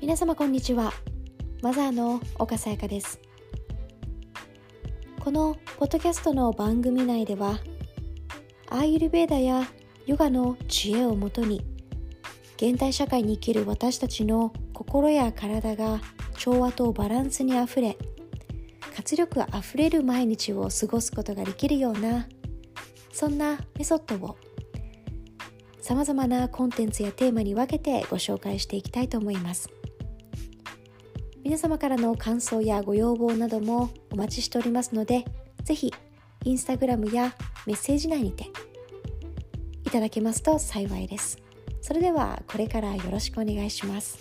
皆様こんにちは。マザーの岡さやかです。このポッドキャストの番組内ではアーユルベーダやヨガの知恵をもとに現代社会に生きる私たちの心や体が調和とバランスにあふれ活力あふれる毎日を過ごすことができるようなそんなメソッドをさまざまなコンテンツやテーマに分けてご紹介していきたいと思います。皆様からの感想やご要望などもお待ちしておりますのでぜひインスタグラムやメッセージ内にていただけますと幸いです。それではこれからよろしくお願いします。